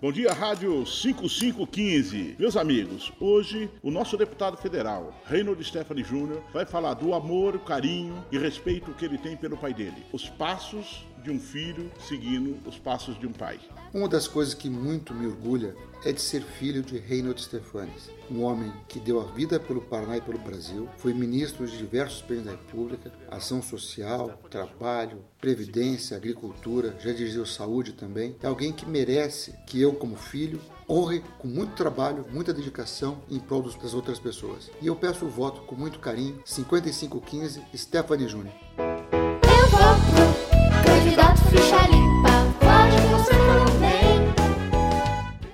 Bom dia, Rádio 5515. Meus amigos, hoje o nosso deputado federal, Reynold Stephanie Júnior, vai falar do amor, carinho e respeito que ele tem pelo pai dele. Os passos de um filho seguindo os passos de um pai. Uma das coisas que muito me orgulha é de ser filho de Reynold Stefanes, um homem que deu a vida pelo Paraná e pelo Brasil, foi ministro de diversos bens da República, ação social, trabalho, previdência, agricultura, já dirigiu saúde também. É alguém que merece que eu, como filho, honre com muito trabalho, muita dedicação em prol das outras pessoas. E eu peço o voto com muito carinho, 5515, Stephanie Júnior.